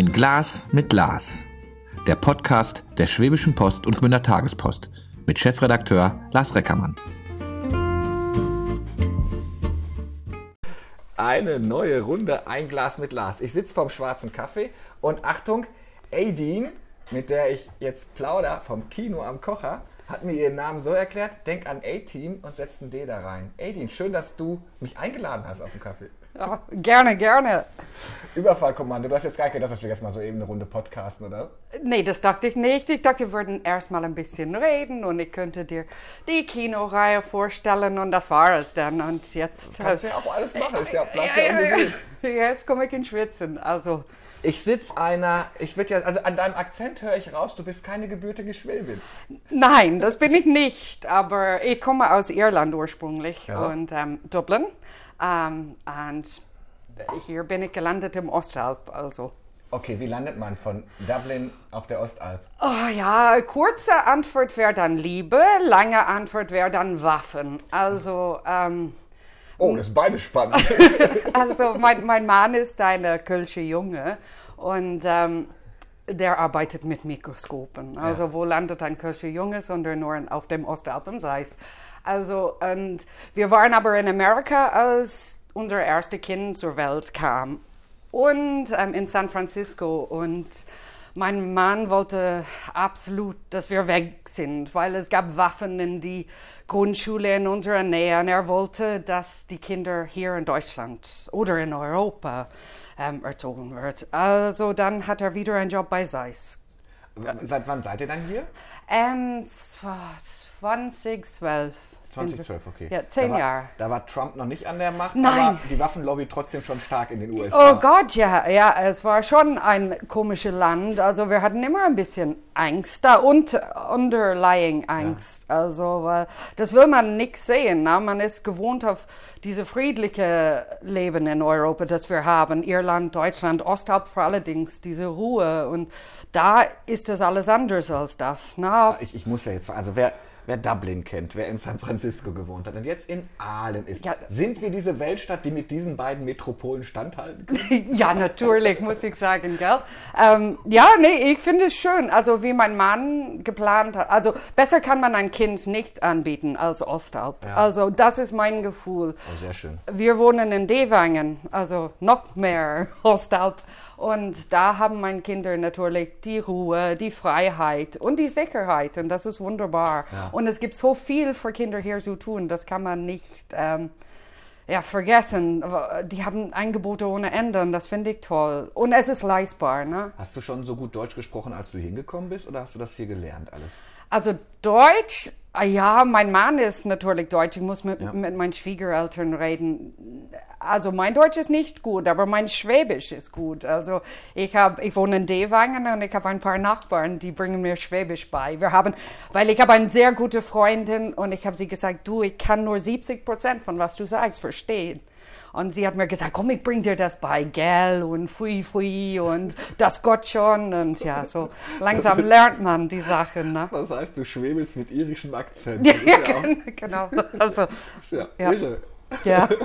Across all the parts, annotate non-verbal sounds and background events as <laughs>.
Ein Glas mit Lars. Der Podcast der Schwäbischen Post und Gmünder Tagespost mit Chefredakteur Lars Reckermann. Eine neue Runde Ein Glas mit Lars. Ich sitze vorm schwarzen Kaffee und Achtung, Aideen, mit der ich jetzt plauder vom Kino am Kocher, hat mir ihren Namen so erklärt, denk an A-Team und setzt ein D da rein. Aideen, schön, dass du mich eingeladen hast auf den Kaffee. <laughs> Ja, gerne, gerne. Überfallkommando, du hast jetzt gar nicht gedacht, dass wir jetzt mal so eben eine Runde podcasten, oder? Nee, das dachte ich nicht. Ich dachte, wir würden erstmal ein bisschen reden und ich könnte dir die Kinoreihe vorstellen und das war es dann. Und jetzt. Kannst ja auch alles machen, ist ja, <laughs> bleibt ja, ungesehen. Jetzt komme ich in Schwitzen. Also. Ich sitze einer, ich würde ja, also an deinem Akzent höre ich raus, du bist keine gebürtige Schwäbin. Nein, das bin ich nicht, aber ich komme aus Irland ursprünglich Ja. und ähm, Dublin. Ähm, und hier bin ich gelandet im Ostalb, also. Okay, wie landet man von Dublin auf der Ostalb? Oh ja, kurze Antwort wäre dann Liebe, lange Antwort wäre dann Waffen. Also, ähm, Oh, das ist beides spannend. <laughs> also mein, mein Mann ist ein äh, Kölsche Junge und ähm, der arbeitet mit Mikroskopen. Also Ja. wo landet ein Kölsche Junge, sondern nur auf dem Ostalpen, sei es. Also, und wir waren aber in Amerika, als unser erstes Kind zur Welt kam. Und ähm, in San Francisco. Und mein Mann wollte absolut, dass wir weg sind, weil es gab Waffen in die Grundschule in unserer Nähe. Und er wollte, dass die Kinder hier in Deutschland oder in Europa ähm, erzogen wird. Also dann hat er wieder einen Job bei Zeiss. Seit wann seid ihr dann hier? Ähm, es war 2012. sind wir- 2012, okay. Ja, zehn Jahre. Da war Trump noch nicht an der Macht, Nein. aber die Waffenlobby trotzdem schon stark in den USA. Oh Gott, ja, ja, es war schon ein komisches Land. Also wir hatten immer ein bisschen Angst da und underlying Angst. Also weil das will man nicht sehen. Na? Man ist gewohnt auf diese friedliche Leben in Europa, das wir haben. Irland, Deutschland, vor allerdings, diese Ruhe. Und da ist das alles anders als das. Na? Ich, ich muss ja jetzt, also wer, wer Dublin kennt, wer in San Francisco gewohnt hat und jetzt in Aalen ist, Ja. sind wir diese Weltstadt, die mit diesen beiden Metropolen standhalten kann? <laughs> Ja, natürlich, muss ich sagen, gell? Ähm, ja, nee, ich finde es schön. Also, wie mein Mann geplant hat. Also, besser kann man ein Kind nicht anbieten als Ostalb. Ja. Also, das ist mein Gefühl. Oh, sehr schön. Wir wohnen in Dewangen, also noch mehr <laughs> Ostalb. Und da haben meine Kinder natürlich die Ruhe, die Freiheit und die Sicherheit. Und das ist wunderbar. Und es gibt so viel für Kinder hier zu tun, das kann man nicht ähm, ja, vergessen. Die haben Angebote ohne Ende und das finde ich toll. Und es ist leistbar. Ne? Hast du schon so gut Deutsch gesprochen, als du hingekommen bist, oder hast du das hier gelernt alles? Also Deutsch, ja, mein Mann ist natürlich Deutsch. Ich muss mit, Ja. mit meinen Schwiegereltern reden. Also mein Deutsch ist nicht gut, aber mein Schwäbisch ist gut. Also ich habe, ich wohne in Dewangen und ich habe ein paar Nachbarn, die bringen mir Schwäbisch bei. Wir haben, weil ich habe eine sehr gute Freundin und ich habe sie gesagt, du, ich kann nur 70 Prozent von was du sagst verstehen. Und sie hat mir gesagt, komm, ich bring dir das bei, gell, und fui, fui, und das Gott schon. Und ja, so langsam lernt man die Sachen, ne? Das heißt, du schwebelst mit irischem Akzent. Ja, ja, <laughs> genau. Also, ist ja, Ja. irre. ja. <laughs>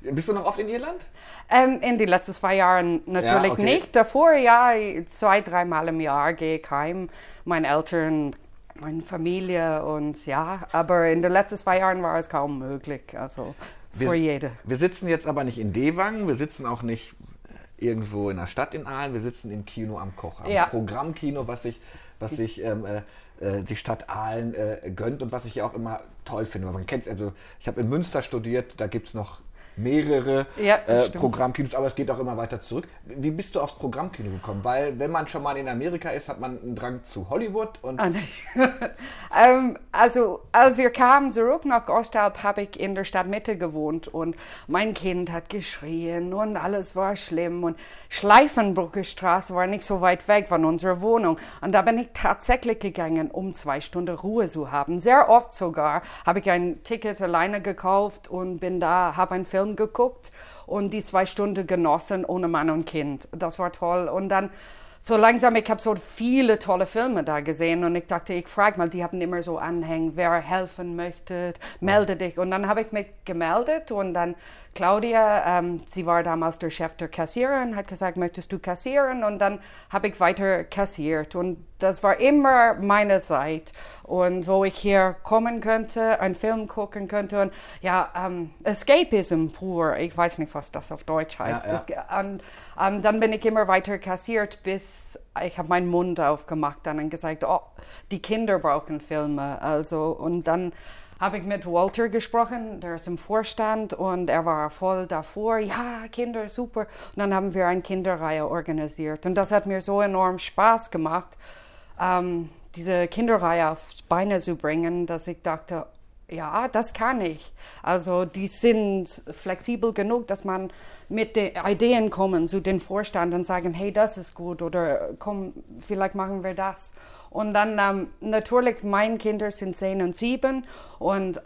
Bist du noch oft in Irland? Ähm, in den letzten zwei Jahren natürlich Ja, okay. nicht. Davor, ja, zwei, dreimal im Jahr gehe ich heim. Meine Eltern, meine Familie und ja, aber in den letzten zwei Jahren war es kaum möglich. Also für jede. Wir sitzen jetzt aber nicht in Dewangen, wir sitzen auch nicht irgendwo in der Stadt in Aalen, wir sitzen im Kino am Koch, am Ja. Programmkino, was sich, was sich ähm, äh, äh, die Stadt Aalen äh, gönnt und was ich ja auch immer toll finde. Man kennt also ich habe in Münster studiert, da gibt es noch mehrere Ja, äh. Programmkinos, aber es geht auch immer weiter zurück. Wie bist du aufs Programmkino gekommen? Weil wenn man schon mal in Amerika ist, hat man einen Drang zu Hollywood und Ah, <laughs> ähm, also, als wir kamen zurück nach Ostalb, habe ich in der Stadtmitte gewohnt und mein Kind hat geschrien und alles war schlimm und Schleifenbrücke Straße war nicht so weit weg von unserer Wohnung und da bin ich tatsächlich gegangen, um zwei Stunden Ruhe zu haben. Sehr oft sogar habe ich ein Ticket alleine gekauft und bin da, habe einen Film geguckt und die zwei Stunden genossen ohne Mann und Kind. Das war toll und dann so langsam, ich habe so viele tolle Filme da gesehen und ich dachte, ich frage mal, die haben immer so Anhängen, wer helfen möchte, melde dich. Und dann habe ich mich gemeldet und dann Claudia, ähm, sie war damals der Chef der Kassiererin, hat gesagt, möchtest du kassieren? Und dann habe ich weiter kassiert und das war immer meine Zeit und wo ich hier kommen könnte, einen Film gucken könnte und ja, ähm, Escapism pur, ich weiß nicht, was das auf Deutsch heißt. Ja, ja. Und, ähm, dann bin ich immer weiter kassiert, bis ich habe meinen Mund aufgemacht dann und gesagt, oh, die Kinder brauchen Filme, also und dann habe ich mit Walter gesprochen, der ist im Vorstand und er war voll davor, ja, Kinder, super. Und dann haben wir eine Kinderreihe organisiert und das hat mir so enorm Spaß gemacht, ähm, diese Kinderreihe auf Beine zu bringen, dass ich dachte, ja, das kann ich. Also die sind flexibel genug, dass man mit den Ideen kommen zu den Vorstand und sagen, hey, das ist gut oder komm, vielleicht machen wir das. Und dann ähm, natürlich, meine Kinder sind zehn und sieben und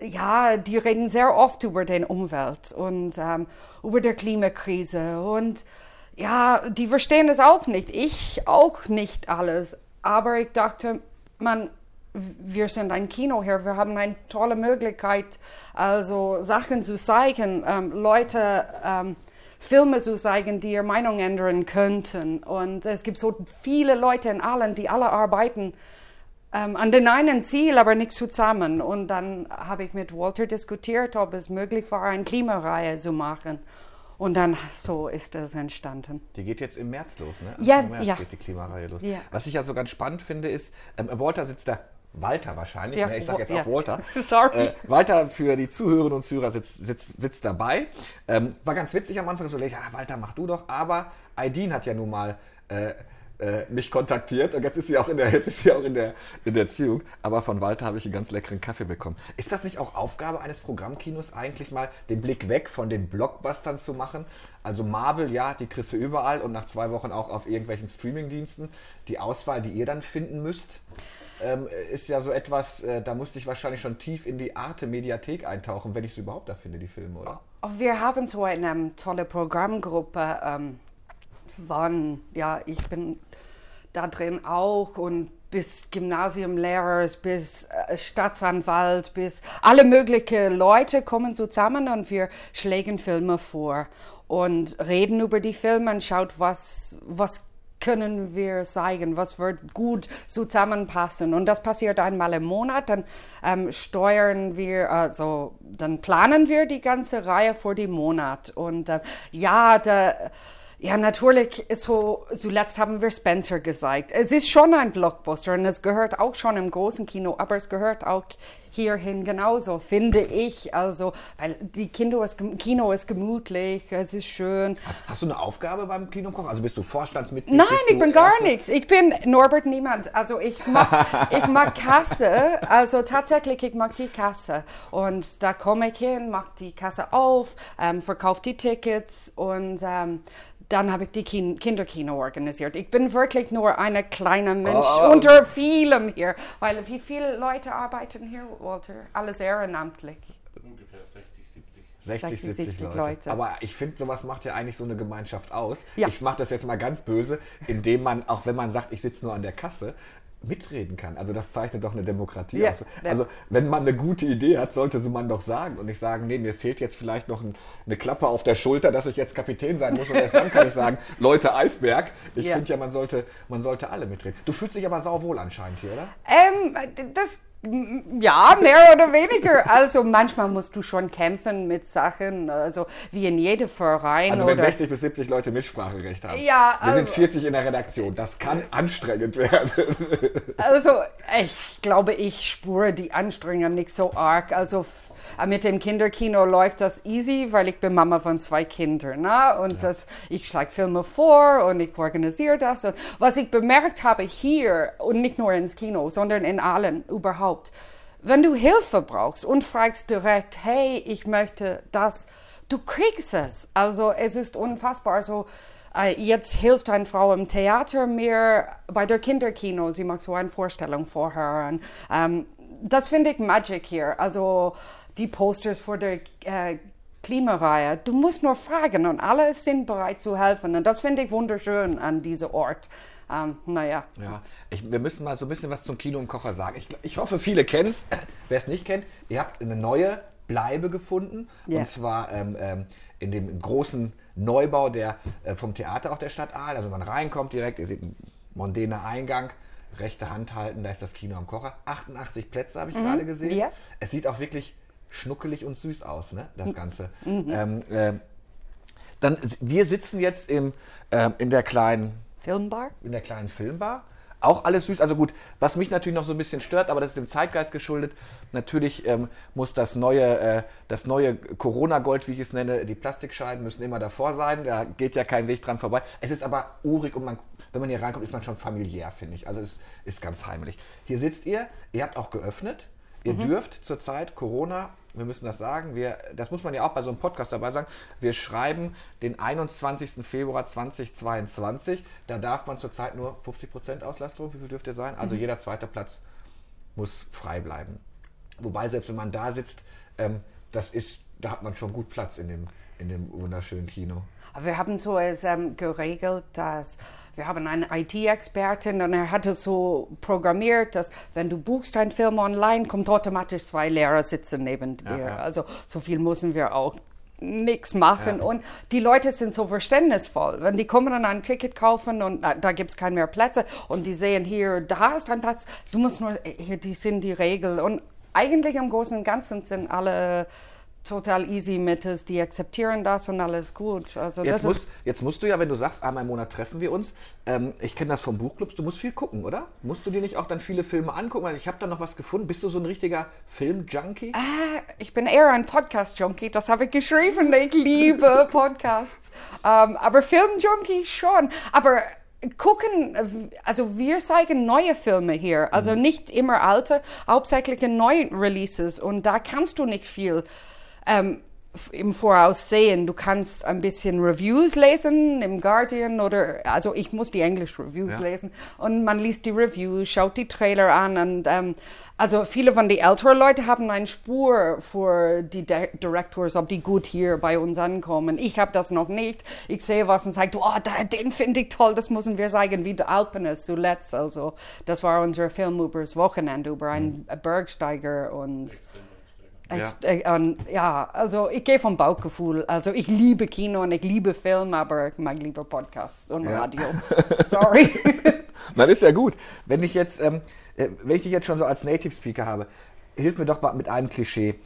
ja, die reden sehr oft über den Umwelt und ähm, über die Klimakrise und ja, die verstehen es auch nicht. Ich auch nicht alles. Aber ich dachte, man, wir sind ein Kino hier, wir haben eine tolle Möglichkeit, also Sachen zu zeigen, ähm, Leute ähm, Filme zu zeigen, die ihre Meinung ändern könnten. Und es gibt so viele Leute in allen, die alle arbeiten ähm, an den einen Ziel, aber nicht zusammen. Und dann habe ich mit Walter diskutiert, ob es möglich war, eine Klimareihe zu machen. Und dann so ist es entstanden. Die geht jetzt im März los, ne? Ja, Im März ja. geht die Klimareihe los. Ja. Was ich ja so ganz spannend finde, ist, ähm, Walter sitzt da, Walter wahrscheinlich, Ja, ne? ich sage jetzt auch ja. Walter. <laughs> Sorry. Äh, Walter für die Zuhörerinnen und Zuhörer sitzt, sitzt, sitzt dabei. Ähm, war ganz witzig am Anfang, so, ja, Walter, mach du doch, aber Aidin hat ja nun mal äh, äh, mich kontaktiert und jetzt ist sie auch in der, jetzt ist sie auch in der, in der Erziehung. Aber von Walter habe ich einen ganz leckeren Kaffee bekommen. Ist das nicht auch Aufgabe eines Programmkinos, eigentlich mal den Blick weg von den Blockbustern zu machen? Also Marvel, ja, die kriegst du überall und nach zwei Wochen auch auf irgendwelchen Streamingdiensten. Die Auswahl, die ihr dann finden müsst, ähm, ist ja so etwas, äh, da musste ich wahrscheinlich schon tief in die Arte-Mediathek eintauchen, wenn ich es überhaupt da finde, die Filme, oder? Wir haben so eine tolle Programmgruppe ähm, von, ja, ich bin da drin auch und bis Gymnasiumlehrer, bis äh, Staatsanwalt, bis alle möglichen Leute kommen zusammen und wir schlägen Filme vor und reden über die Filme und schaut, was, was können wir zeigen, was wird gut zusammenpassen. Und das passiert einmal im Monat, dann ähm, steuern wir, also dann planen wir die ganze Reihe für den Monat. Und äh, ja, da, ja, natürlich, so, zuletzt haben wir Spencer gezeigt. Es ist schon ein Blockbuster und es gehört auch schon im großen Kino, aber es gehört auch hierhin genauso, finde ich. Also, weil die Kino ist, Kino ist gemütlich, es ist schön. Hast, hast du eine Aufgabe beim Kinokoch? Also bist du Vorstandsmitglied? Nein, ich bin gar nichts. Ich bin Norbert Niemand. Also ich mag, <laughs> ich mag Kasse. Also tatsächlich, ich mag die Kasse. Und da komme ich hin, mach die Kasse auf, ähm, verkaufe die Tickets und ähm, dann habe ich die Kin Kinderkino organisiert. Ich bin wirklich nur eine kleine Mensch Oh. unter vielem hier. Weil wie viele Leute arbeiten hier, Walter? Alles ehrenamtlich. Ungefähr 60, 70. 60, 60, 70, 70 Leute. Leute. Aber ich finde, sowas macht ja eigentlich so eine Gemeinschaft aus. Ja. Ich mache das jetzt mal ganz böse, indem man, auch wenn man sagt, ich sitze nur an der Kasse, mitreden kann. Also das zeichnet doch eine Demokratie Ja, aus. Also wenn man eine gute Idee hat, sollte sie man doch sagen und nicht sagen, nee, mir fehlt jetzt vielleicht noch ein, eine Klappe auf der Schulter, dass ich jetzt Kapitän sein muss und erst dann kann ich sagen, <laughs> Leute, Eisberg. Ich Ja. finde ja, man sollte, man sollte alle mitreden. Du fühlst dich aber sauwohl anscheinend hier, oder? Ähm, das, ja, mehr oder weniger. Also manchmal musst du schon kämpfen mit Sachen, also wie in jedem Verein Also wenn oder. 60 bis 70 Leute Mitspracherecht haben. Ja, Wir sind also- 40 in der Redaktion. Das kann anstrengend werden. Also ich glaube, ich spüre die Anstrengung nicht so arg. Also f- mit dem Kinderkino läuft das easy, weil ich bin Mama von zwei Kindern. Ne? Und das, ich schlage Filme vor und ich organisiere das. Und was ich bemerkt habe hier, und nicht nur ins Kino, sondern in allen überhaupt, wenn du Hilfe brauchst und fragst direkt, hey, ich möchte das, du kriegst es. Also es ist unfassbar. So, äh, jetzt hilft eine Frau im Theater mir bei der Kinderkino. Sie macht so eine Vorstellung vorher. Und, ähm, das finde ich Magic hier. Also die Posters für die äh, Klimareihe. Du musst nur fragen und alle sind bereit zu helfen. Und das finde ich wunderschön an diesem Ort. Ähm, naja. Ja, ich, wir müssen mal so ein bisschen was zum Kino und Kocher sagen. Ich, ich hoffe, viele kennen es. <clears throat> Wer es nicht kennt, ihr habt eine neue Bleibe gefunden. Ja. Und zwar ähm, ähm, in dem großen Neubau der, äh, vom Theater auch der Stadt Aal. Also man reinkommt direkt, ihr seht einen mondäner Eingang, rechte Hand halten, da ist das Kino am Kocher. 88 Plätze habe ich gerade gesehen. ja. Es sieht auch wirklich schnuckelig und süß aus, ne? das Ganze. Ähm, ähm, dann, wir sitzen jetzt im, ähm, in der kleinen Filmbar? in der kleinen Filmbar. Auch alles süß. Also gut, was mich natürlich noch so ein bisschen stört, aber das ist dem Zeitgeist geschuldet. Natürlich ähm, muss das neue, äh, das neue Corona-Gold, wie ich es nenne, die Plastikscheiben müssen immer davor sein. Da geht ja kein Weg dran vorbei. Es ist aber urig und man, wenn man hier reinkommt, ist man schon familiär, finde ich. Also es ist ganz heimlich. Hier sitzt ihr, ihr habt auch geöffnet. Ihr dürft zurzeit Corona, wir müssen das sagen, wir, das muss man ja auch bei so einem Podcast dabei sagen, wir schreiben den 21. Februar 2022. Da darf man zurzeit nur 50% Auslastung. Wie viel dürfte sein? Also jeder zweite Platz muss frei bleiben. Wobei, selbst wenn man da sitzt, ähm, das ist, da hat man schon gut Platz in dem, in dem wunderschönen Kino. Wir haben so es ähm, geregelt, dass wir haben einen IT-Experten und er hat es so programmiert, dass wenn du buchst einen Film online, kommt automatisch zwei Lehrer sitzen neben dir. ja. Also so viel müssen wir auch nichts machen. Ja. Und die Leute sind so verständnisvoll. Wenn die kommen und ein Ticket kaufen und da, da gibt es keine mehr Plätze und die sehen hier, da ist ein Platz, du musst nur, hier, die sind die Regel. Und eigentlich im Großen und Ganzen sind alle total easy mit es, die akzeptieren das und alles gut. Also Jetzt, das musst, ist jetzt musst du ja, wenn du sagst, einmal im Monat treffen wir uns, ähm, ich kenne das vom Buchclubs, du musst viel gucken, oder? Musst du dir nicht auch dann viele Filme angucken? Weil ich habe da noch was gefunden. Bist du so ein richtiger Film-Junkie? Ah, ich bin eher ein Podcast-Junkie, das habe ich geschrieben. Ich liebe <laughs> Podcasts. Ähm, aber Film-Junkie schon. Aber gucken, also wir zeigen neue Filme hier, also nicht immer alte, hauptsächlich neue Releases. Und da kannst du nicht viel ähm, im Voraus sehen. Du kannst ein bisschen Reviews lesen im Guardian oder, also ich muss die Englisch-Reviews Ja. lesen und man liest die Reviews, schaut die Trailer an und ähm, also viele von den älteren Leuten haben eine Spur für die Di- Directors, ob die gut hier bei uns ankommen. Ich habe das noch nicht. Ich sehe was und sage, oh, da, den finde ich toll, das müssen wir zeigen, wie der Alpenes zuletzt. Also das war unser Film übers Wochenende über einen Bergsteiger und Ex- äh, und, ja, also ich gehe vom Bauchgefühl. Also ich liebe Kino und ich liebe Film, aber ich mag lieber Podcasts und Ja. Radio. <laughs> Sorry. <laughs> Das ist ja gut. Wenn ich jetzt, ähm, äh, wenn ich dich jetzt schon so als Native Speaker habe, hilf mir doch mal mit einem Klischee.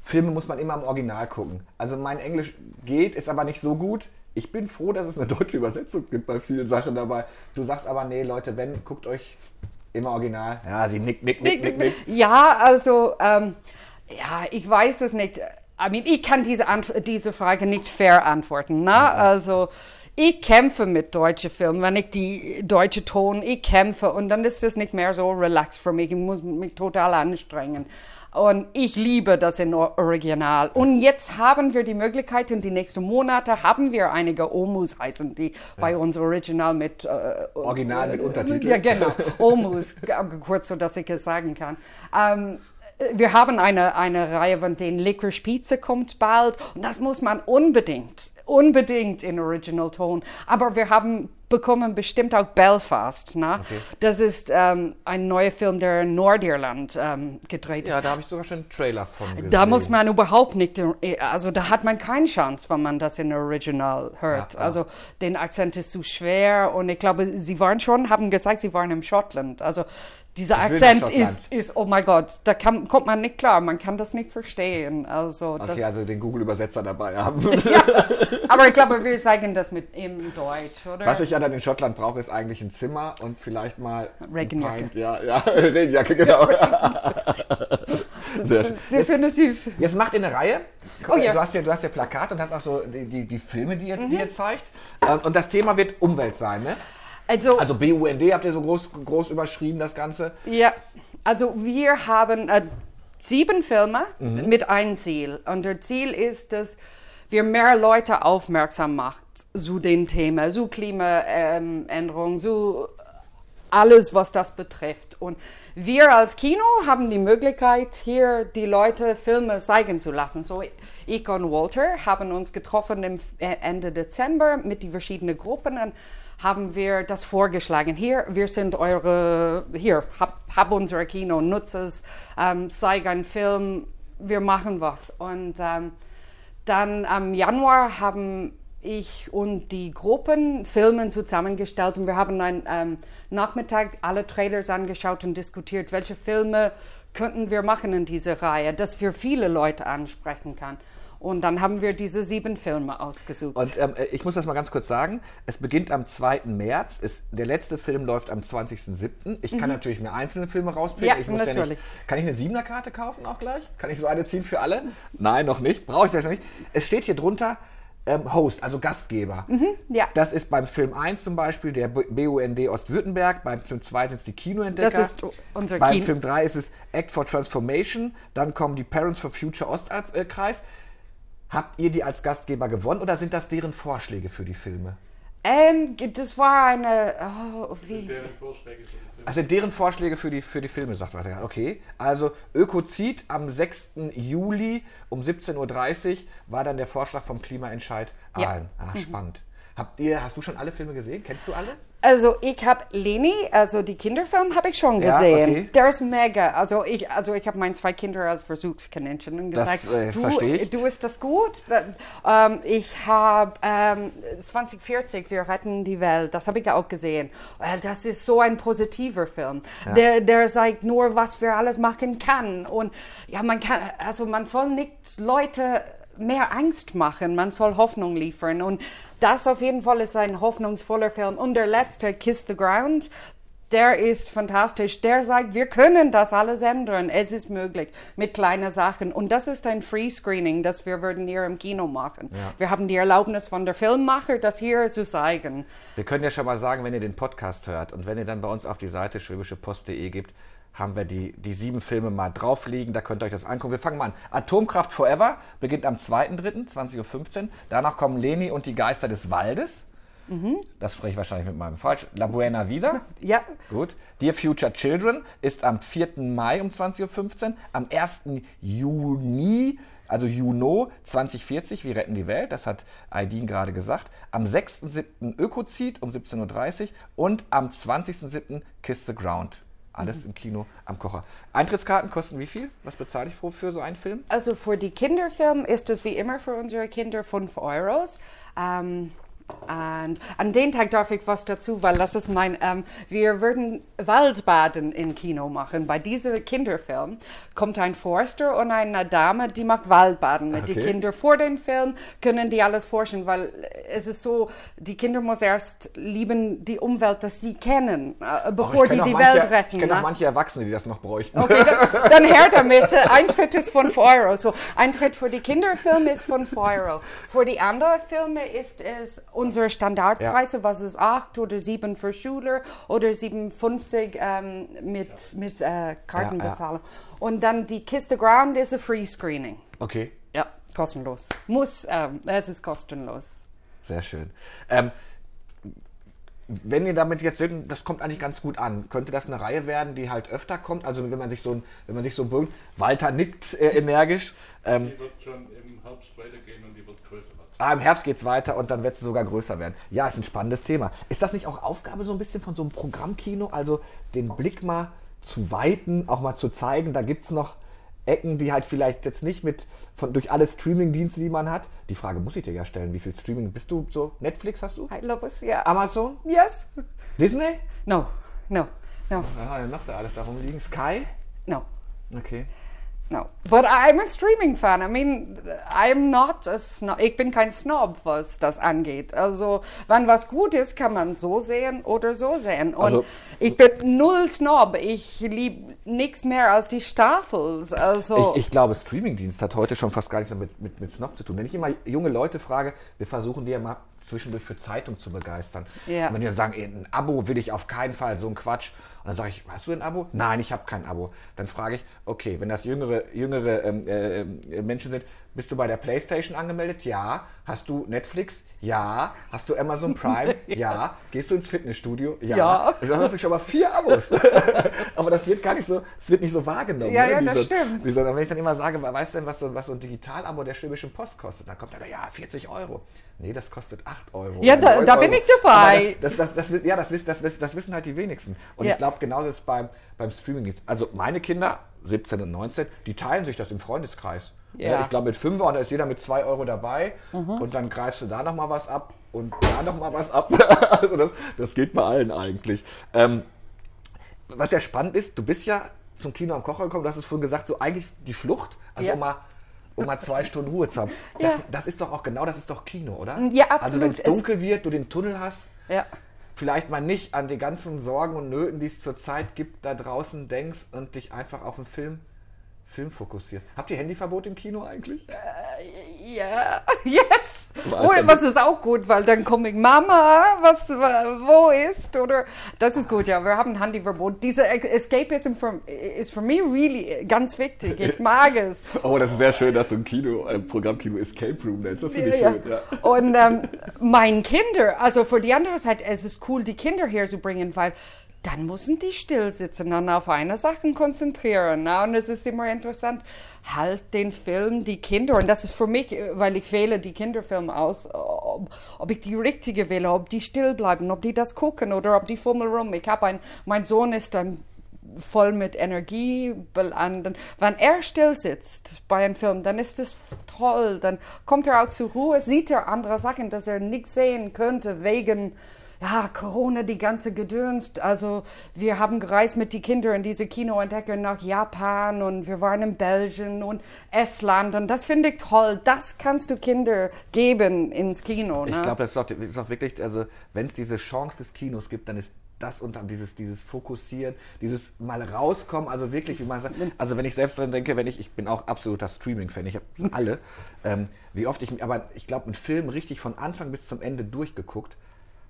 Filme muss man immer im Original gucken. Also mein Englisch geht, ist aber nicht so gut. Ich bin froh, dass es eine deutsche Übersetzung gibt bei vielen Sachen dabei. Du sagst aber, nee, Leute, wenn, guckt euch immer Original. Ja, sie nickt, nickt, nickt, nickt, nickt. Ja, also, ähm, ja, ich weiß es nicht. I mean, ich kann diese, Ant diese Frage nicht fair antworten. Ne? Also, ich kämpfe mit deutschen Filmen, wenn ich die deutsche Ton, ich kämpfe und dann ist es nicht mehr so relaxed für mich. Ich muss mich total anstrengen. Und ich liebe das in Or- Original. Und jetzt haben wir die Möglichkeit, in die nächsten Monate haben wir einige Omus heißen, die bei uns Original mit äh, Original mit Untertitel. Ja, genau. <laughs> Omus, kurz, so dass ich es sagen kann. Ähm, wir haben eine, eine Reihe von den Licorice Pizza kommt bald und das muss man unbedingt, unbedingt in Original Ton. Aber wir haben bekommen bestimmt auch Belfast. Ne? Das ist ähm, ein neuer Film, der in Nordirland ähm, gedreht ist. Ja, da habe ich sogar schon einen Trailer von gesehen. Da muss man überhaupt nicht, also da hat man keine Chance, wenn man das in Original hört. Ja, ja. Also den Akzent ist zu schwer und ich glaube, sie waren schon, haben gesagt, sie waren in Schottland. Also dieser Akzent ist, ist, oh mein Gott, da kann, kommt man nicht klar, man kann das nicht verstehen. Also Okay, also den Google-Übersetzer dabei haben. <laughs> ja, aber ich glaube, wir sagen das mit im Deutsch, oder? Was ich ja dann in Schottland brauche, ist eigentlich ein Zimmer und vielleicht mal Regenjacke. Pint. Ja, ja, <laughs> Regenjacke, genau. Sehr schön. <laughs> Definitiv. Jetzt macht ihr eine Reihe. Oh ja. Mhm. Du hast ja, du hast ja Plakat und hast auch so die, die, die Filme, die ihr, die ihr zeigt. Ähm, Und das Thema wird Umwelt sein, ne? Also, Also BUND habt ihr so groß, groß überschrieben, das Ganze. Ja, also wir haben äh, sieben Filme Mhm. mit einem Ziel. Und das Ziel ist, dass wir mehr Leute aufmerksam macht zu den Themen, zu Klimaänderung, zu alles, was das betrifft. Und wir als Kino haben die Möglichkeit, hier die Leute Filme zeigen zu lassen. So, ich und Walter haben uns getroffen im Ende Dezember mit den verschiedenen Gruppen und haben wir das vorgeschlagen. Hier, wir sind eure, hier, hab, hab unser Kino, nutze es, ähm, zeig einen Film, wir machen was. Und ähm, dann am Januar haben ich und die Gruppen Filme zusammengestellt und wir haben einen ähm, Nachmittag alle Trailers angeschaut und diskutiert, welche Filme könnten wir machen in dieser Reihe, dass wir viele Leute ansprechen kann. Und dann haben wir diese sieben Filme ausgesucht. Und ähm, ich muss das mal ganz kurz sagen. Es beginnt am 2. März. Ist, der letzte Film läuft am 20.07. Ich kann natürlich mir einzelne Filme rauspicken. Ja, ich muss natürlich. Ja nicht, kann ich eine siebener Karte kaufen auch gleich? Kann ich so eine ziehen für alle? Nein, noch nicht. Brauche ich vielleicht noch nicht. Es steht hier drunter ähm, Host, also Gastgeber. ja. Das ist beim Film 1 zum Beispiel der BUND Ostwürttemberg, beim Film 2 sind es die Kinoentdecker. Das ist unser beim Kino- Film 3 ist es Act for Transformation, dann kommen die Parents for Future Ostkreis. Habt ihr die als Gastgeber gewonnen oder sind das deren Vorschläge für die Filme? Ähm, das war eine, oh, wie, Deren Vorschläge für den Film. Also deren Vorschläge für die, für die Filme, sagt er. Ja, Okay. Also Ökozid am 6. Juli um 17.30 Uhr war dann der Vorschlag vom Klimaentscheid Ja. Aalen. Ah, spannend. Habt ihr, hast du schon alle Filme gesehen? Kennst du alle? Also ich habe Leni, also die Kinderfilm habe ich schon Ja, gesehen. okay. Der ist mega. Also ich, also ich habe meine zwei Kinder als Versuchskaninchen und Das, gesagt, äh, du, du ist das gut. Ähm, ich habe ähm, 2040, wir retten die Welt. Das habe ich ja auch gesehen. Das ist so ein positiver Film. Der, der zeigt nur, was wir alles machen kann. Und ja, man kann, also man soll nicht Leute mehr Angst machen, man soll Hoffnung liefern. Und das auf jeden Fall ist ein hoffnungsvoller Film. Und der letzte, Kiss the Ground, der ist fantastisch. Der sagt, wir können das alles ändern. Es ist möglich mit kleinen Sachen. Und das ist ein Free-Screening, das wir würden hier im Kino machen. Wir haben die Erlaubnis von der Filmmacher, das hier zu zeigen. Wir können ja schon mal sagen, wenn ihr den Podcast hört und wenn ihr dann bei uns auf die Seite schwäbischepost.de gebt, haben wir die, die sieben Filme mal drauf liegen. Da könnt ihr euch das angucken. Wir fangen mal an. Atomkraft Forever beginnt am 2.3., 20.15 Uhr. Danach kommen Leni und die Geister des Waldes. Das spreche ich wahrscheinlich mit meinem falsch. La Buena Vida. <laughs> Ja, Gut. Dear Future Children ist am 4. Mai um 20.15 Uhr. Am 1. Juni, also Juno 2040, wir retten die Welt, das hat Aidin gerade gesagt. Am 6.7. Ökozid um 17.30 Uhr und am 20.7. Kiss the Ground. Alles im Kino am Kocher. Eintrittskarten kosten wie viel? Was bezahle ich pro für so einen Film? also für die Kinderfilm ist es wie immer für unsere Kinder 5 Euros. Ähm, und an den Tag darf ich was dazu, weil das ist mein, ähm, wir würden Waldbaden im Kino machen. Bei diesem Kinderfilm kommt ein Forster und eine Dame, die macht Waldbaden mit Okay. den Kindern. Vor dem Film können die alles forschen, weil es ist so, die Kinder muss erst lieben die Umwelt, dass sie kennen, äh, bevor ich die die manche, Welt retten. Ich kenne ne? auch manche Erwachsene, die das noch bräuchten. Okay, dann, <laughs> dann her damit. Eintritt ist 5 Euro. So, Eintritt für die Kinderfilme ist 5 Euro. Für die anderen Filme ist es unsere Standardpreise, was ist 8 oder 7 für Schüler oder 7,50 ähm, mit, mit äh, Kartenbezahlung. Und dann die Kiss the Ground ist ein Free Screening. Okay, Ja, kostenlos. Muss, ähm, es ist kostenlos. sehr schön. Ähm, wenn ihr damit jetzt, denkt, das kommt eigentlich ganz gut an, könnte das eine Reihe werden, die halt öfter kommt? Also wenn man sich so, ein- wenn man sich so beugt, Walter nickt äh, energisch. Ähm, Die wird schon im Herbst weitergehen und die wird größer ah, Im Herbst geht's weiter und dann wird es sogar größer werden. Ja, ist ein spannendes Thema. Ist das nicht auch Aufgabe so ein bisschen von so einem Programmkino? Also den Blick mal zu weiten, auch mal zu zeigen, da gibt's noch Ecken, die halt vielleicht jetzt nicht mit von, durch alle Streaming-Dienste, die man hat. Die Frage muss ich dir ja stellen. Wie viel Streaming bist du so? Netflix hast du? I love us, yeah. Amazon? yes. Disney? No, no, no, Ja, noch da alles darum liegen. Sky? no. Okay. No, but I'm a streaming fan. I mean, I'm not a snob. Ich bin kein Snob, was das angeht. Also, wenn was gut ist, kann man so sehen oder so sehen. Und Also- ich bin null Snob. Ich liebe nichts mehr als die Staffels. Also, Ich, ich glaube, Streamingdienst hat heute schon fast gar nichts mehr mit, mit, mit Snob zu tun. Wenn ich immer junge Leute frage, wir versuchen die ja mal zwischendurch für Zeitung zu begeistern. Ja. Und wenn die dann sagen, ey, ein Abo will ich auf keinen Fall, so ein Quatsch. Dann sage ich, hast du ein Abo? Nein, ich habe kein Abo. Dann frage ich, okay, wenn das jüngere, jüngere ähm, äh, äh, Menschen sind, bist du bei der Playstation angemeldet? Ja. Hast du Netflix? Ja. Hast du Amazon Prime? <laughs> ja. Gehst du ins Fitnessstudio? Ja. Ja. Dann hast du schon mal vier Abos. <laughs> Aber das wird gar nicht so, es wird nicht so wahrgenommen. Ja, ne? ja, das Dieser- stimmt. dieser, wenn ich dann immer sage, weißt du denn, was so, was so ein Digitalabo der Schwäbischen Post kostet? Dann kommt er, ja, 40 Euro. Nee, das kostet 8 Euro. Ja, da- 9 da bin Euro. ich dabei. Das, das, das, das, ja, das, wissen- das, wissen- das wissen halt die wenigsten. Und Ja. ich glaube, genauso ist es beim, beim Streaming. Also meine Kinder, 17 und 19, die teilen sich das im Freundeskreis. Ja. Mhm. Ich glaube, mit 5 und da ist jeder mit 2 Euro dabei und dann greifst du da nochmal was ab und da nochmal was ab. <laughs> also das, das geht bei allen eigentlich. Ähm, was ja spannend ist, du bist ja zum Kino am Kocher gekommen, du hast es vorhin gesagt, so eigentlich die Flucht, also Ja. mal, um mal zwei Stunden Ruhe zu haben. Das, Ja. das ist doch auch genau, das ist doch Kino, oder? Ja, Also absolut. wenn es dunkel wird, du den Tunnel hast, Ja. vielleicht mal nicht an die ganzen Sorgen und Nöten, die es zurzeit gibt, da draußen denkst und dich einfach auf den Film, Film fokussierst. Habt ihr Handyverbot im Kino eigentlich? Ja, <laughs> yes. Oh, was ist auch gut, weil dann komme ich, Mama, was, wo ist, oder, das ist gut, ja, wir haben Handyverbot. Dieser Escapism für, ist für mich really ganz wichtig. Ich <laughs> mag es. Oh, das ist sehr schön, dass du ein Kino, ein Programmkino Escape Room nennst. Das finde ich Ja. schön, ja. Und ähm, mein Kinder, also für die andere Seite, es ist cool, die Kinder herzubringen, weil dann müssen die still sitzen und auf eine Sache konzentrieren. Na? Und es ist immer interessant, halt den Film, die Kinder, und das ist für mich, weil ich wähle die Kinderfilme aus, ob, ob ich die richtige wähle, ob die still bleiben, ob die das gucken oder ob die fummeln rum. Ich habe ein, mein Sohn ist dann voll mit Energie beladen. Wenn er still sitzt bei einem Film, dann ist es toll. Dann kommt er auch zur Ruhe, sieht er andere Sachen, dass er nicht sehen könnte wegen ja, Corona, die ganze Gedöns. Also wir haben gereist mit den Kindern in diese Kinoentdecker nach Japan und wir waren in Belgien und Estland und das finde ich toll. Das kannst du Kinder geben ins Kino. Ne? Ich glaube, das ist auch, das ist auch wirklich, also wenn es diese Chance des Kinos gibt, dann ist das und dann dieses, dieses Fokussieren, dieses mal rauskommen, also wirklich, wie man sagt, also wenn ich selbst dran denke, wenn ich, ich bin auch absoluter Streaming-Fan, ich habe alle, ähm, wie oft ich, aber ich glaube, einen Film richtig von Anfang bis zum Ende durchgeguckt,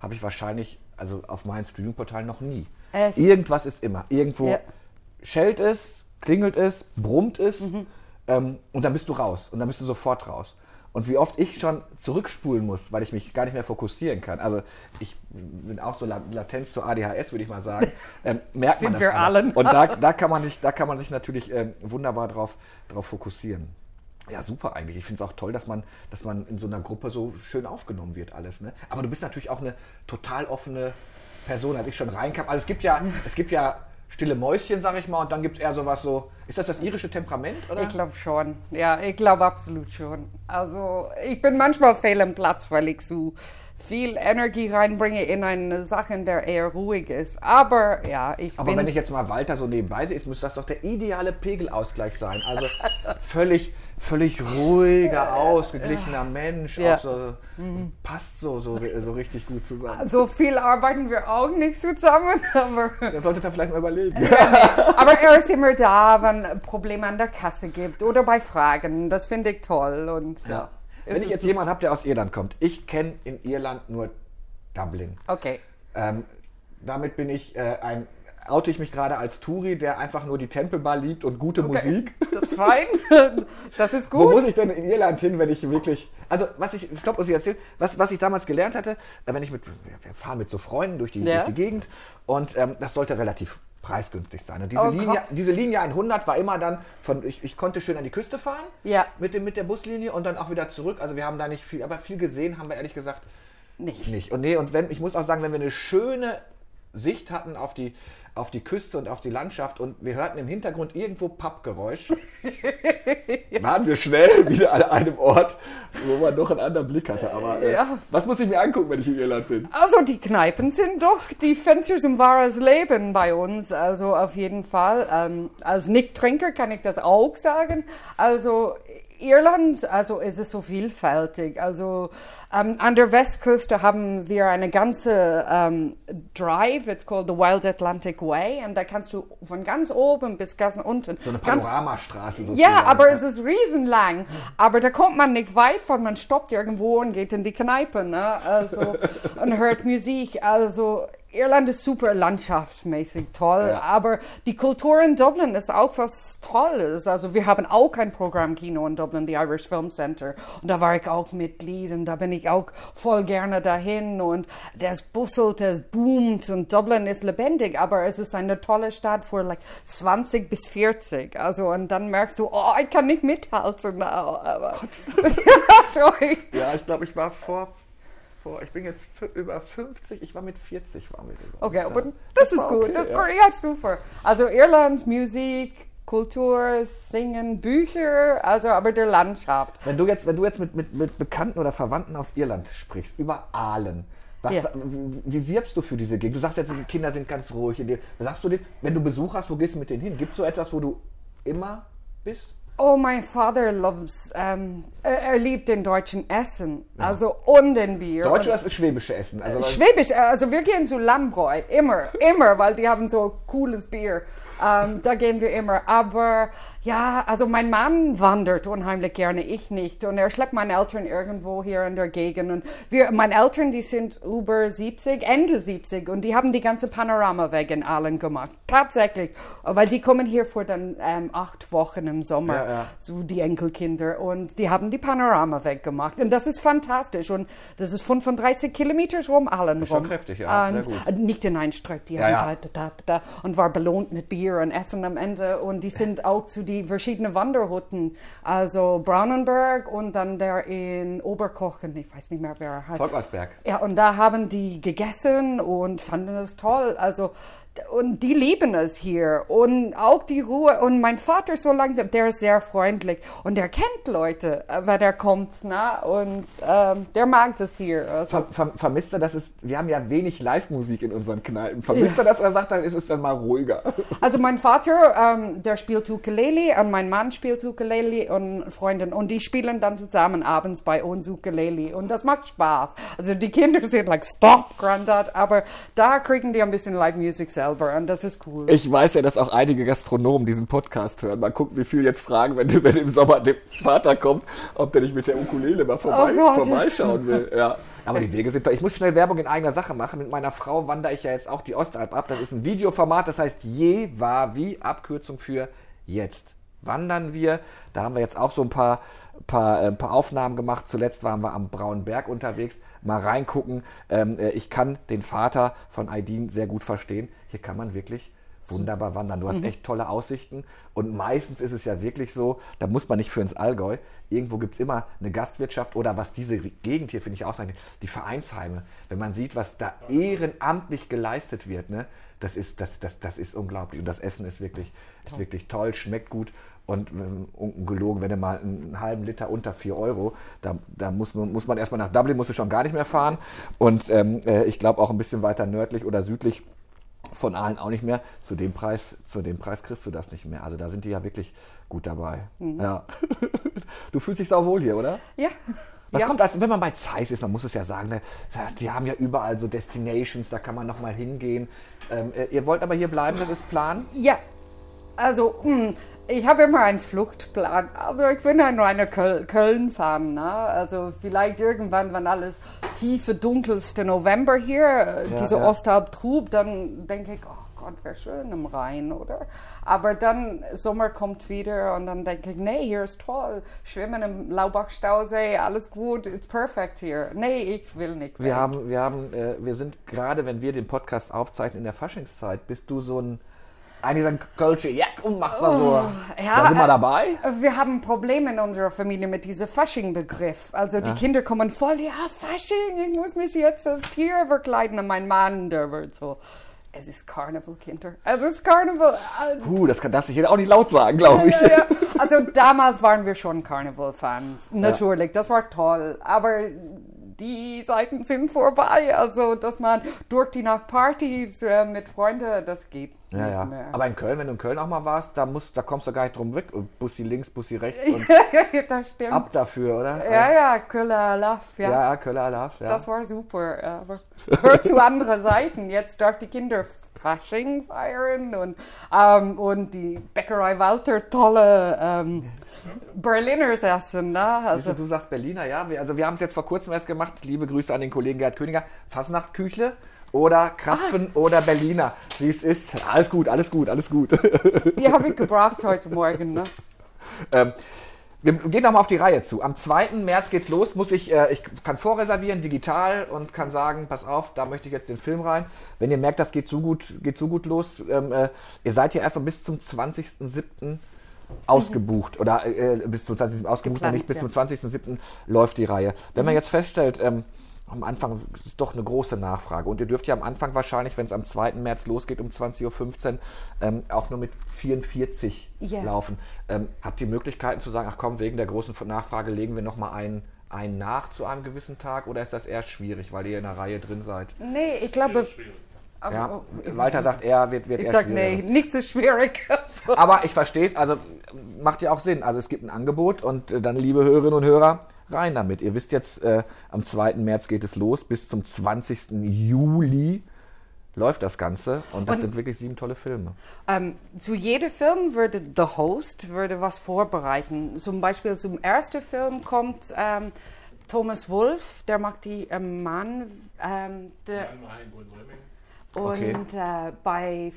habe ich wahrscheinlich, also auf meinen Streaming-Portalen noch nie. Echt? Irgendwas ist immer, irgendwo Ja. schellt es, klingelt es, brummt es ähm, und dann bist du raus und dann bist du sofort raus. Und wie oft ich schon zurückspulen muss, weil ich mich gar nicht mehr fokussieren kann. Also ich bin auch so La- Latenz zur ADHS, würde ich mal sagen. <laughs> Ähm, merkt man Sind das wir allen. Und da, da, kann man sich, da kann man sich natürlich ähm, wunderbar drauf, drauf fokussieren. Ja, super eigentlich. Ich finde es auch toll, dass man, dass man in so einer Gruppe so schön aufgenommen wird, alles. Ne? Aber du bist natürlich auch eine total offene Person, als ich schon reinkam. Also es gibt ja, es gibt ja stille Mäuschen, sag ich mal, und dann gibt es eher sowas so. Ist das das irische Temperament? Oder? Ich glaube schon. Ja, ich glaube absolut schon. Also ich bin manchmal fehl am Platz, weil ich so viel Energie reinbringe in eine Sache, in der eher ruhig ist. Aber ja, ich Aber bin... wenn ich jetzt mal Walter so nebenbei sehe, müsste das doch der ideale Pegelausgleich sein. Also völlig, völlig ruhiger, ausgeglichener Mensch. Ja. So, passt so, so, so richtig gut zusammen. so viel arbeiten wir auch nicht zusammen, <laughs> aber, Das sollte er vielleicht mal überlegen. aber er ist immer da, wenn Probleme an der Kasse gibt oder bei Fragen. Das finde ich toll. Und ja. Ja. Wenn ich jetzt jemanden habe, der aus Irland kommt, ich kenne in Irland nur Dublin. Okay. Ähm, damit bin ich äh, ein, oute ich mich gerade als Touri, der einfach nur die Tempelbar liebt und gute Musik. Das ist fein. <laughs> Das ist Wo muss gut. ich denn in Irland hin, wenn ich wirklich. Also, was ich, stopp, muss ich erzählen, was, was ich damals gelernt hatte, äh, wenn ich mit, wir fahren mit so Freunden durch die, Ja. durch die Gegend und ähm, das sollte relativ preisgünstig sein. Und diese, Oh Linie, diese Linie 100 war immer dann von, ich, ich konnte schön an die Küste fahren Ja. mit, dem, mit der Buslinie und dann auch wieder zurück. Also wir haben da nicht viel, aber viel gesehen haben wir ehrlich gesagt Nicht. nicht. Und nee, und wenn, ich muss auch sagen, wenn wir eine schöne Sicht hatten auf die, auf die Küste und auf die Landschaft und wir hörten im Hintergrund irgendwo Pappgeräusch, <laughs> waren wir schnell wieder an einem Ort, wo man noch einen anderen Blick hatte. Aber äh, Ja. was muss ich mir angucken, wenn ich in Irland bin? Also die Kneipen sind doch die Fenster zum wahres Leben bei uns. Also auf jeden Fall. Ähm, als Nicht-Trinker kann ich das auch sagen. Also Irland, also ist es so vielfältig. Also ähm, an der Westküste haben wir eine ganze ähm, Drive, it's called the Wild Atlantic Way, und da kannst du von ganz oben bis ganz unten. So eine Panoramastraße sozusagen. ja, aber es ist riesenlang. Aber da kommt man nicht weit von, man stoppt irgendwo und geht in die Kneipe, ne? Also, <laughs> und hört Musik. Also, Irland ist super landschaftsmäßig toll, Ja. aber die Kultur in Dublin ist auch was Tolles. Also wir haben auch ein Programmkino in Dublin, die Irish Film Center. Und da war ich auch Mitglied und da bin ich auch voll gerne dahin. Und das busselt, das boomt und Dublin ist lebendig, aber es ist eine tolle Stadt für like 20 bis 40. Also und dann merkst du, oh, ich kann nicht mithalten. Aber, <laughs> sorry. Ja, ich glaube, ich war vor, vor, ich bin jetzt über 50, ich war mit 40, waren wir über. Okay, aber das, ist war gut. okay, das ist ja. Ja, super. Also Irland, Musik, Kultur, Singen, Bücher, also aber der Landschaft. Wenn du jetzt, wenn du jetzt mit, mit, mit Bekannten oder Verwandten aus Irland sprichst, über Aalen, was, Ja. wie, wie wirbst du für diese Gegend? Du sagst jetzt, die Kinder sind ganz ruhig. in dir. Sagst du denen, wenn du Besuch hast, wo gehst du mit denen hin? Gibt es so etwas, wo du immer bist? Oh, my father loves, ähm, er, er liebt den deutschen Essen, also und den Bier. Deutsch oder das schwäbische Essen? Also, Schwäbisch, also wir gehen zu Lammbräu, immer, immer, weil die haben so cooles Bier. Ähm, da gehen wir immer. Aber ja, also mein Mann wandert unheimlich gerne, ich nicht. Und er schleppt meine Eltern irgendwo hier in der Gegend. Und wir, meine Eltern, die sind über 70, Ende 70 und die haben die ganze Panoramaweg in Allen gemacht. Tatsächlich. Weil die kommen hier vor dann ähm, acht Wochen im Sommer, Ja, ja. so die Enkelkinder. Und die haben die Panorama weggemacht. Und das ist fantastisch. Und das ist 35 Kilometer rum Allen schon rum. kräftig, ja, sehr Und, gut. äh, Nicht in einen Streck, die Ja, haben. Da, da, da, da, und war belohnt mit Bier und Essen am Ende. Und die sind auch zu die verschiedenen Wanderhutten. Also Braunenberg und dann der in Oberkochen, ich weiß nicht mehr, wer er heißt. Volkersberg. Ja, und da haben die gegessen und fanden es toll. Also, und die lieben es hier. Und auch die Ruhe. Und mein Vater so langsam, der ist sehr freundlich. Und der kennt Leute, äh, wenn er kommt. Na? Und ähm, der mag das hier. Also, Ver, ver, vermisst er, dass es, wir haben ja wenig Live-Musik in unseren Kneipen. Vermisst er das oder sagt er, ist es dann mal ruhiger? <laughs> also mein Vater, ähm, der spielt Ukulele und mein Mann spielt Ukulele und Freundin. Und die spielen dann zusammen abends bei uns Ukulele. Und das macht Spaß. Also die Kinder sind like, stop, Granddad. Aber da kriegen die ein bisschen Live-Music selber. Und das ist cool. Ich weiß ja, dass auch einige Gastronomen diesen Podcast hören. Mal gucken, wie viel jetzt fragen, wenn, wenn im Sommer der Vater kommt, ob der nicht mit der Ukulele mal vorbei, Oh vorbeischauen will. Ja. Aber die Wege sind toll. Ich muss schnell Werbung in eigener Sache machen. Mit meiner Frau wandere ich ja jetzt auch die Ostalb ab. Das ist ein Videoformat, das heißt Je war wie, Abkürzung für jetzt. Wandern wir. Da haben wir jetzt auch so ein paar, paar, äh, paar Aufnahmen gemacht. Zuletzt waren wir am Braunen Berg unterwegs. Mal reingucken. Ähm, äh, ich kann den Vater von Aidin sehr gut verstehen. Hier kann man wirklich wunderbar wandern. Du hast echt tolle Aussichten. Und meistens ist es ja wirklich so, da muss man nicht für ins Allgäu. Irgendwo gibt es immer eine Gastwirtschaft oder was diese Gegend hier, finde ich auch sagen, die Vereinsheime. Wenn man sieht, was da ehrenamtlich geleistet wird, ne, das ist, das, das, das ist unglaublich. Und das Essen ist wirklich, ist wirklich toll, schmeckt gut. Und ähm, ungelogen, wenn du mal einen halben Liter unter 4 Euro, da, da muss, man, muss man erstmal nach Dublin, musst du schon gar nicht mehr fahren. Und ähm, äh, ich glaube auch ein bisschen weiter nördlich oder südlich von Aalen auch nicht mehr. Zu dem Preis, zu dem Preis kriegst du das nicht mehr. Also da sind die ja wirklich gut dabei. Ja. <laughs> Du fühlst dich sauwohl hier, oder? ja. Was ja. kommt als, wenn man bei Zeiss ist, man muss es ja sagen, ne, die haben ja überall so Destinations, da kann man nochmal hingehen. Ähm, äh, ihr wollt aber hier bleiben, das ist Plan? Ja, also hm, ich habe immer einen Fluchtplan. Also ich bin ja nur eine Köl Köln-Fan. Ne? Also vielleicht irgendwann, wenn alles tiefe, dunkelste November hier, äh, diese ja. Ostalb trub, dann denke ich, oh Gott, wäre schön im Rhein, oder? Aber dann Sommer kommt wieder und dann denke ich, nee, hier ist toll. Schwimmen im Laubach-Stausee, alles gut, it's perfect hier. Nee, ich will nicht. Wir weg. haben, wir haben, äh, wir sind gerade, wenn wir den Podcast aufzeichnen in der Faschingszeit, bist du so ein Einige sagen Kölsche, ja, und machst mal so. ja, da sind wir äh, dabei. Wir haben Probleme in unserer Familie mit diesem Fasching-Begriff. Also die Kinder kommen voll, ja, Fasching, ich muss mich jetzt als Tier verkleiden. Und mein Mann, der wird so, es ist Karneval, Kinder. Es ist Karneval. Äh, Puh, das kann das ich auch nicht laut sagen, glaube ich. ja, ja. Also damals waren wir schon Carnival-Fans, natürlich, das war toll. Aber die Zeiten sind vorbei. Also, dass man durch die Nachtpartys äh, mit Freunden, das geht Ja, nicht ja. mehr. Aber in Köln, wenn du in Köln auch mal warst, da, musst, da kommst du gar nicht drum weg. Bussi links, Bussi rechts und <laughs> das stimmt. ab dafür, oder? Ja, ja, Köller Laff, ja. Ja, Köller Alarv, ja. Das war super. Aber hört zu anderen Seiten. Jetzt darf die Kinder Fasching feiern und, ähm, und die Bäckerei Walter tolle ähm, Berliners essen. Ne? Siehst Also, du, du sagst Berliner, ja. Wir, also wir haben es jetzt vor kurzem erst gemacht. Liebe Grüße an den Kollegen Gerd Königer. Fasnachtküchle oder Krapfen Ah. oder Berliner. Wie es ist. Alles gut, alles gut, alles gut. die habe ich gebracht heute Morgen. Ne? ähm, wir gehen nochmal auf die Reihe zu. Am 2. März geht's los. Muss ich, äh, ich kann vorreservieren, digital und kann sagen, pass auf, da möchte ich jetzt den Film rein. Wenn ihr merkt, das geht so gut, geht so gut los, ähm, äh, ihr seid ja erstmal bis zum 20.07. ausgebucht oder äh, bis zum 20. ausgebucht, Geplant, nicht bis ja. zum 20.07. läuft die Reihe. Wenn man jetzt feststellt, ähm, am Anfang ist doch eine große Nachfrage. Und ihr dürft ja am Anfang wahrscheinlich, wenn es am 2. März losgeht um 20.15 Uhr, ähm, auch nur mit 44 Ja. laufen. Ähm, habt ihr Möglichkeiten zu sagen, ach komm, wegen der großen Nachfrage legen wir nochmal einen, einen nach zu einem gewissen Tag? Oder ist das eher schwierig, weil ihr in der Reihe drin seid? Nee, ich glaube. Schwierig. aber- Ja, Walter sagt, er wird, wird Ich eher sag nee, schwieriger. nichts ist schwierig. <laughs> Also, Aber ich verstehe es, also macht ja auch Sinn. Also es gibt ein Angebot und äh, dann, liebe Hörerinnen und Hörer, rein damit. Ihr wisst jetzt, äh, am 2. März geht es los, bis zum 20. Juli läuft das Ganze und das Und- sind wirklich sieben tolle Filme. Ähm, zu jedem Film würde The Host würde was vorbereiten. Zum Beispiel zum ersten Film kommt ähm, Thomas Wolf, der macht die ähm, Mann. Ähm, der, Dann Okay. und äh, bei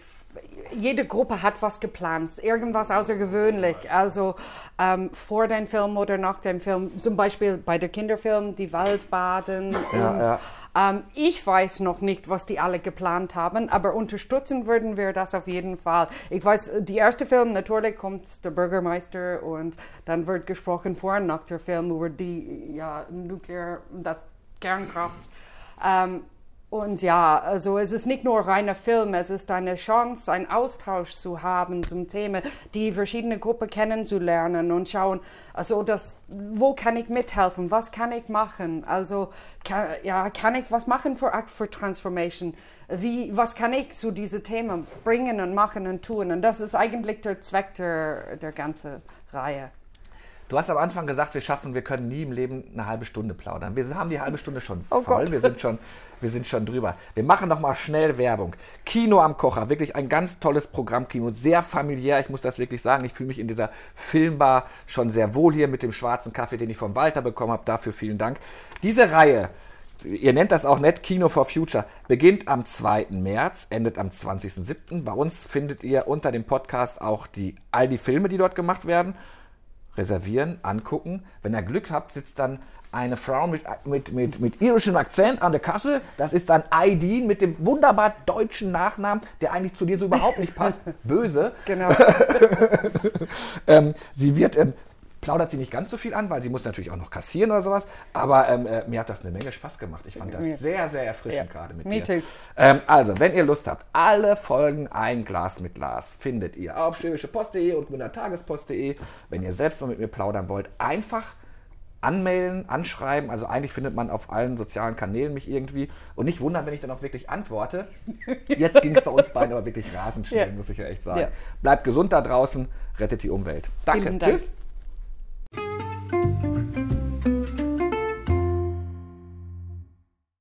jede Gruppe hat was geplant, irgendwas außergewöhnlich. Also ähm, vor dem Film oder nach dem Film, zum Beispiel bei der Kinderfilm die Waldbaden. Ja, und, ja. Ähm, ich weiß noch nicht, was die alle geplant haben, aber unterstützen würden wir das auf jeden Fall. Ich weiß, die erste Film, natürlich kommt der Bürgermeister und dann wird gesprochen vor und nach der Film über die ja, Nuklear, das Kernkraft. Ähm, und ja, also es ist nicht nur reiner Film, es ist eine Chance, einen Austausch zu haben zum Thema, die verschiedene Gruppen kennenzulernen und schauen, also das, wo kann ich mithelfen, was kann ich machen, also kann, ja, kann ich was machen für Act for Transformation, wie, was kann ich zu diesen Themen bringen und machen und tun und das ist eigentlich der Zweck der, der ganzen Reihe. Du hast am Anfang gesagt, wir schaffen, wir können nie im Leben eine halbe Stunde plaudern. Wir haben die halbe Stunde schon Oh voll. Gott. wir, sind schon, wir sind schon drüber. Wir machen noch mal schnell Werbung. Kino am Kocher, wirklich ein ganz tolles Programmkino, sehr familiär. Ich muss das wirklich sagen. Ich fühle mich in dieser Filmbar schon sehr wohl hier mit dem schwarzen Kaffee, den ich vom Walter bekommen habe. Dafür vielen Dank. Diese Reihe, ihr nennt das auch nett, Kino for Future, beginnt am 2. März, endet am 20.07. Bei uns findet ihr unter dem Podcast auch die, all die Filme, die dort gemacht werden reservieren, angucken. Wenn ihr Glück habt, sitzt dann eine Frau mit, mit, mit, mit irischem Akzent an der Kasse. Das ist dann Aidin mit dem wunderbar deutschen Nachnamen, der eigentlich zu dir so überhaupt nicht passt. <laughs> Böse. Genau. <laughs> Ähm, sie wird, ähm, plaudert sie nicht ganz so viel an, weil sie muss natürlich auch noch kassieren oder sowas. Aber ähm, äh, mir hat das eine Menge Spaß gemacht. Ich fand das sehr, sehr erfrischend Ja. gerade mit Me dir. too. Ähm, also, wenn ihr Lust habt, alle Folgen Ein Glas mit Lars findet ihr auf schwäbischepost.de und tagespost.de. Wenn ihr selbst mal mit mir plaudern wollt, einfach anmelden, anschreiben. Also eigentlich findet man auf allen sozialen Kanälen mich irgendwie. Und nicht wundern, wenn ich dann auch wirklich antworte. Jetzt ging es bei uns beiden aber wirklich rasend schnell, Ja. muss ich ja echt sagen. Ja. Bleibt gesund da draußen, rettet die Umwelt. Danke. Tschüss.